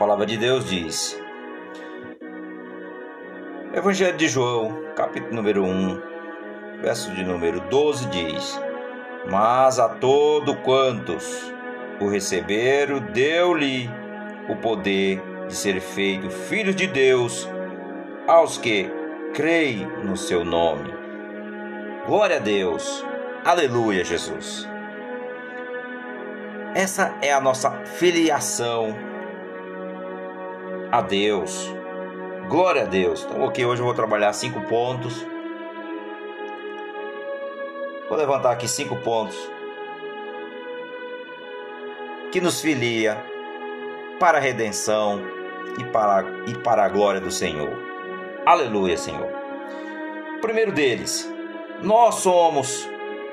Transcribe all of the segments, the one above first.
palavra de Deus diz: Evangelho de João, capítulo número 1, verso de número 12 diz: Mas a todo quantos o receberam, deu-lhe o poder de ser feito filhos de Deus aos que creem no seu nome. Glória a Deus. Aleluia, Jesus. Essa é a nossa filiação a Deus. Glória a Deus. Então, ok, hoje eu vou trabalhar cinco pontos. Vou levantar aqui cinco pontos que nos filia para a redenção e para, e para a glória do Senhor. Aleluia, Senhor. Primeiro deles, nós somos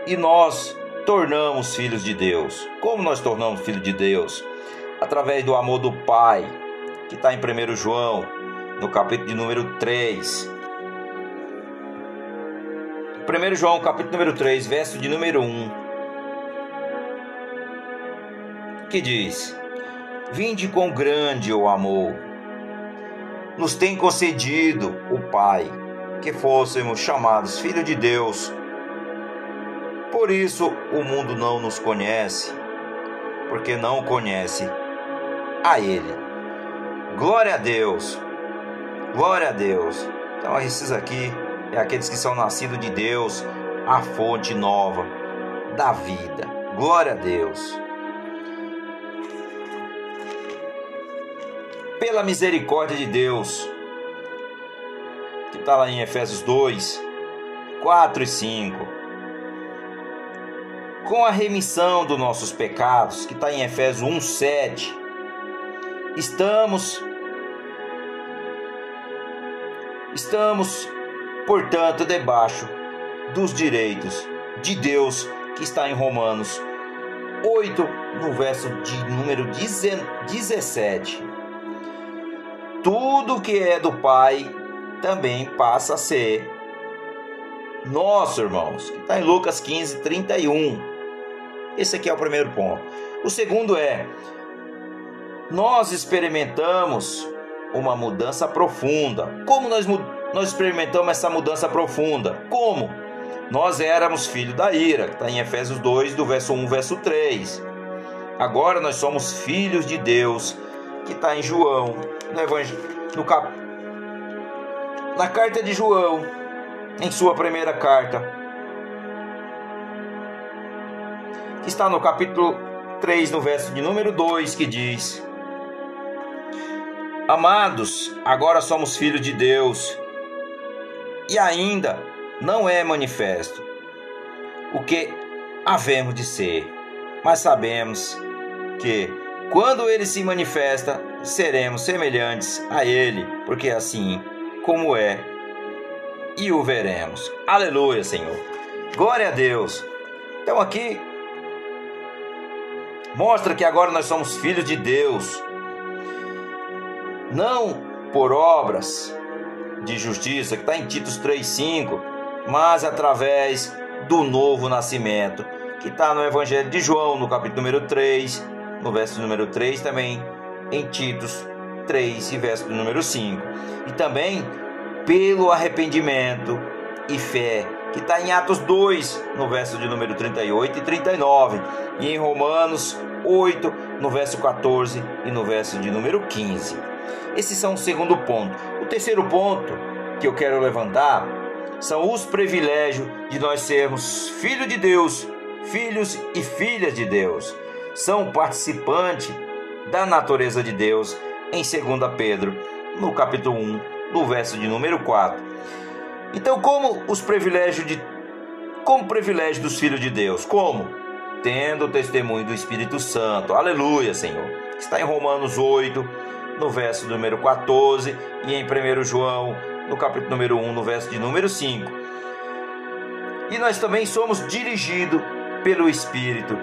e nós tornamos filhos de Deus. Como nós tornamos filhos de Deus? Através do amor do Pai, que está em 1 João, no capítulo de número 3. 1 João, capítulo número 3, verso de número 1. Que diz: Vinde com grande o amor, nos tem concedido o Pai, que fôssemos chamados filhos de Deus. Por isso o mundo não nos conhece, porque não conhece a Ele. Glória a Deus! Glória a Deus! Então, esses aqui é aqueles que são nascidos de Deus, a fonte nova da vida. Glória a Deus! Pela misericórdia de Deus, que está lá em Efésios 2, 4 e 5 com a remissão dos nossos pecados, que está em Efésios 1, 7, estamos, estamos, portanto, debaixo dos direitos de Deus, que está em Romanos 8, no verso de número 17. Tudo que é do Pai também passa a ser nosso, irmãos, que está em Lucas 15, 31. Esse aqui é o primeiro ponto. O segundo é: nós experimentamos uma mudança profunda. Como nós, nós experimentamos essa mudança profunda? Como? Nós éramos filhos da ira, está em Efésios 2, do verso 1, verso 3. Agora nós somos filhos de Deus, que está em João, no Evangelho, no cap... na carta de João, em sua primeira carta, está no capítulo 3, no verso de número 2, que diz: Amados, agora somos filhos de Deus, e ainda não é manifesto o que havemos de ser, mas sabemos que quando ele se manifesta, seremos semelhantes a ele, porque assim como é, e o veremos. Aleluia, Senhor. Glória a Deus. Então aqui Mostra que agora nós somos filhos de Deus. Não por obras de justiça, que está em Titos 3,5, mas através do novo nascimento, que está no Evangelho de João, no capítulo número 3, no verso número 3, também em Titos 3 e verso número 5. E também pelo arrependimento e fé, que está em Atos 2, no verso de número 38 e 39, e em Romanos 8, no verso 14 e no verso de número 15. Esses são o segundo ponto. O terceiro ponto que eu quero levantar são os privilégios de nós sermos filhos de Deus, filhos e filhas de Deus. São participantes da natureza de Deus em 2 Pedro, no capítulo 1, no verso de número 4. Então, como os privilégios de como privilégio dos filhos de Deus? Como? tendo o testemunho do Espírito Santo. Aleluia, Senhor. Está em Romanos 8, no verso número 14, e em 1 João, no capítulo número 1, no verso de número 5. E nós também somos dirigidos pelo Espírito.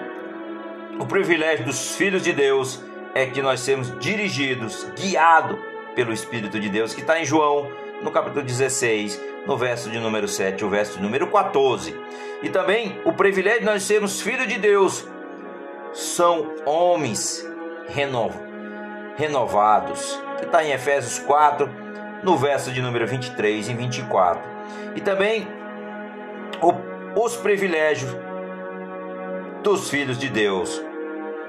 O privilégio dos filhos de Deus é que nós somos dirigidos, guiados pelo Espírito de Deus, que está em João, no capítulo 16, no verso de número 7, o verso de número 14. E também o privilégio de nós sermos filhos de Deus são homens renovados, renovados, que está em Efésios 4, no verso de número 23 e 24. E também o, os privilégios dos filhos de Deus,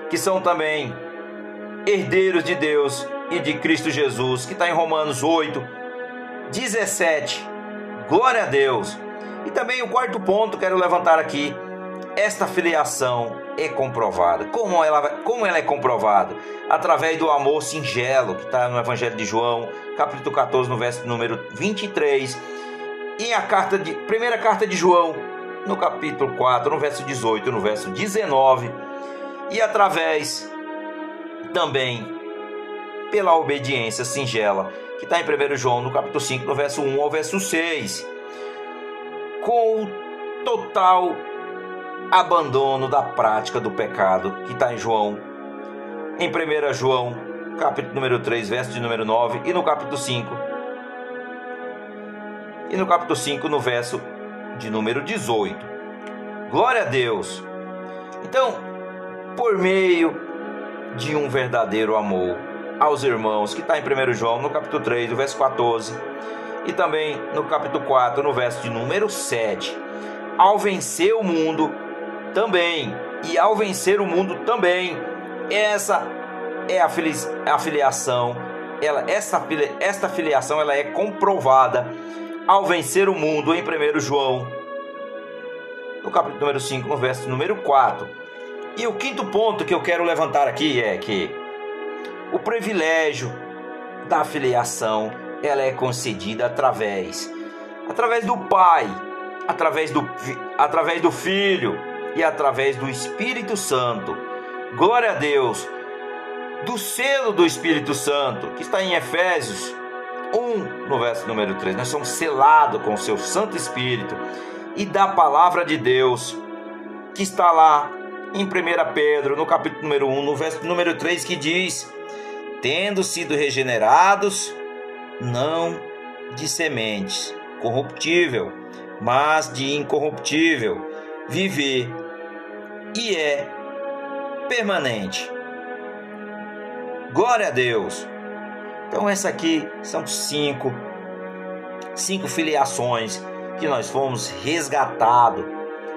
que são também herdeiros de Deus e de Cristo Jesus, que está em Romanos 8, 17. Glória a Deus. E também o quarto ponto quero levantar aqui. Esta filiação é comprovada. Como ela, como ela é comprovada? Através do amor singelo, que está no Evangelho de João, capítulo 14, no verso número 23. E a carta de, primeira carta de João, no capítulo 4, no verso 18, no verso 19. E através também pela obediência singela, que está em 1 João, no capítulo 5, no verso 1 ao verso 6. Com o total abandono da prática do pecado, que está em João, em 1 João, capítulo número 3, verso de número 9, e no capítulo 5. E no capítulo 5, no verso de número 18. Glória a Deus! Então, por meio de um verdadeiro amor aos irmãos, que está em 1 João, no capítulo 3, no verso 14, e também no capítulo 4, no verso de número 7. Ao vencer o mundo, também, e ao vencer o mundo também, essa é a, a filiação, ela, essa, esta filiação ela é comprovada ao vencer o mundo em 1 João, no capítulo número 5, no verso número 4. E o quinto ponto que eu quero levantar aqui é que o privilégio da filiação, ela é concedida através através do Pai, através do através do Filho e através do Espírito Santo. Glória a Deus. Do selo do Espírito Santo, que está em Efésios 1, no verso número 3. Nós somos selados com o seu Santo Espírito e da palavra de Deus, que está lá em 1 Pedro, no capítulo número 1, no verso número 3, que diz: tendo sido regenerados, não de sementes corruptível, mas de incorruptível, viver e é permanente. Glória a Deus. Então essa aqui são cinco cinco filiações que nós fomos resgatados,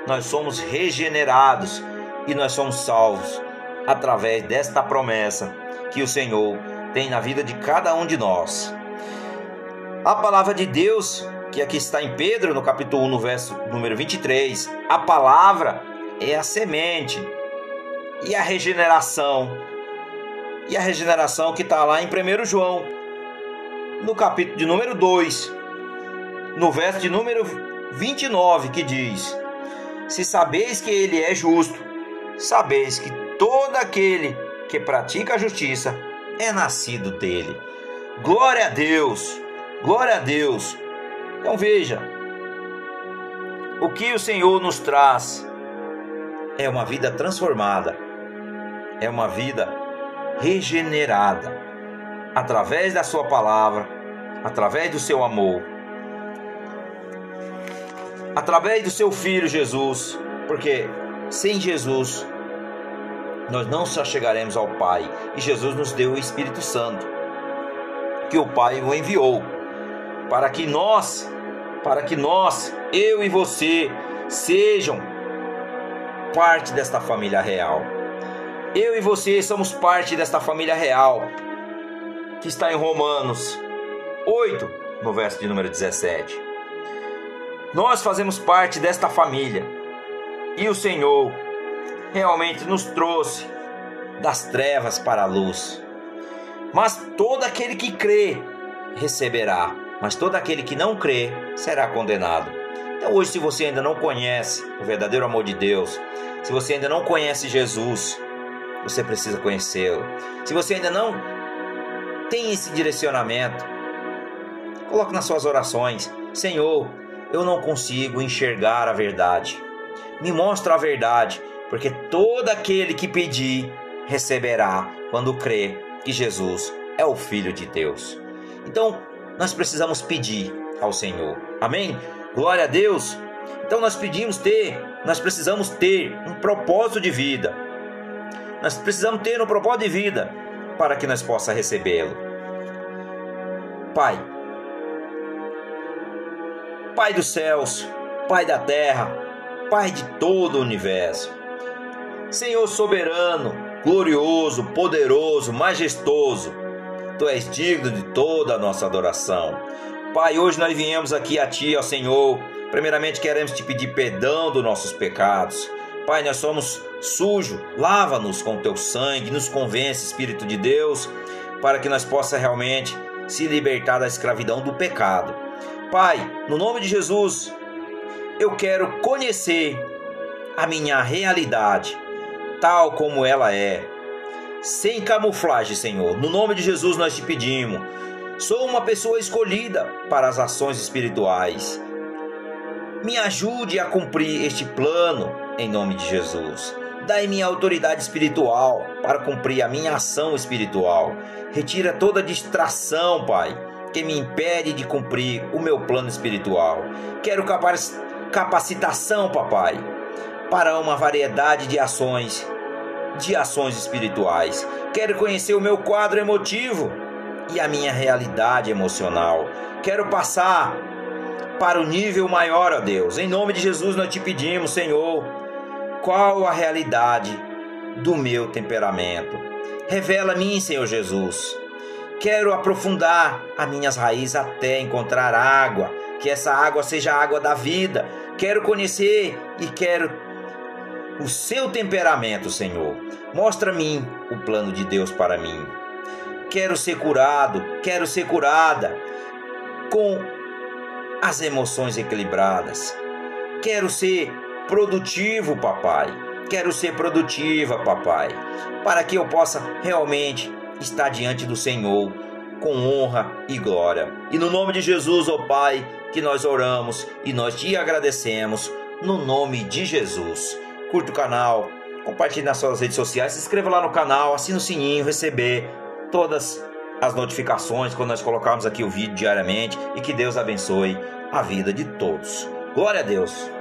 nós somos regenerados e nós somos salvos através desta promessa que o Senhor tem na vida de cada um de nós. A palavra de Deus, que aqui está em Pedro, no capítulo 1, no verso número 23, a palavra é a semente e a regeneração. E a regeneração que está lá em 1 João, no capítulo de número 2, no verso de número 29, que diz: Se sabeis que ele é justo, sabeis que todo aquele que pratica a justiça é nascido dele. Glória a Deus! Glória a Deus! Então veja, o que o Senhor nos traz é uma vida transformada, é uma vida regenerada, através da Sua palavra, através do seu amor, através do seu Filho Jesus, porque sem Jesus nós não só chegaremos ao Pai, e Jesus nos deu o Espírito Santo, que o Pai o enviou, para que nós, para que nós, eu e você, sejam parte desta família real. Eu e você somos parte desta família real, que está em Romanos 8, no verso de número 17. Nós fazemos parte desta família, e o Senhor realmente nos trouxe das trevas para a luz. Mas todo aquele que crê receberá, mas todo aquele que não crê será condenado. Então, hoje, se você ainda não conhece o verdadeiro amor de Deus, se você ainda não conhece Jesus, você precisa conhecê-lo. Se você ainda não tem esse direcionamento, coloque nas suas orações: Senhor, eu não consigo enxergar a verdade. Me mostra a verdade porque todo aquele que pedir receberá quando crê que Jesus é o Filho de Deus. Então, nós precisamos pedir ao Senhor. Amém? Glória a Deus. Então nós pedimos ter, nós precisamos ter um propósito de vida. Nós precisamos ter um propósito de vida para que nós possa recebê-lo. Pai, Pai dos céus, Pai da terra, Pai de todo o universo. Senhor soberano, glorioso, poderoso, majestoso, Tu és digno de toda a nossa adoração. Pai, hoje nós viemos aqui a Ti, ó Senhor. Primeiramente queremos te pedir perdão dos nossos pecados. Pai, nós somos sujos, lava-nos com teu sangue, nos convence, Espírito de Deus, para que nós possa realmente se libertar da escravidão do pecado. Pai, no nome de Jesus, eu quero conhecer a minha realidade, tal como ela é, sem camuflagem, Senhor. No nome de Jesus nós te pedimos. Sou uma pessoa escolhida para as ações espirituais. Me ajude a cumprir este plano em nome de Jesus. Dai-me autoridade espiritual para cumprir a minha ação espiritual. Retira toda distração, Pai que me impede de cumprir o meu plano espiritual. Quero capacitação, papai, para uma variedade de ações, de ações espirituais. Quero conhecer o meu quadro emotivo e a minha realidade emocional. Quero passar para o nível maior, ó Deus. Em nome de Jesus nós te pedimos, Senhor, qual a realidade do meu temperamento. Revela a mim, Senhor Jesus Quero aprofundar as minhas raízes até encontrar água, que essa água seja a água da vida. Quero conhecer e quero o seu temperamento, Senhor. Mostra-me o plano de Deus para mim. Quero ser curado, quero ser curada com as emoções equilibradas. Quero ser produtivo, papai. Quero ser produtiva, papai, para que eu possa realmente está diante do Senhor com honra e glória. E no nome de Jesus, ó Pai, que nós oramos e nós te agradecemos no nome de Jesus. Curta o canal, compartilhe nas suas redes sociais, se inscreva lá no canal, assine o sininho, receber todas as notificações quando nós colocarmos aqui o vídeo diariamente e que Deus abençoe a vida de todos. Glória a Deus.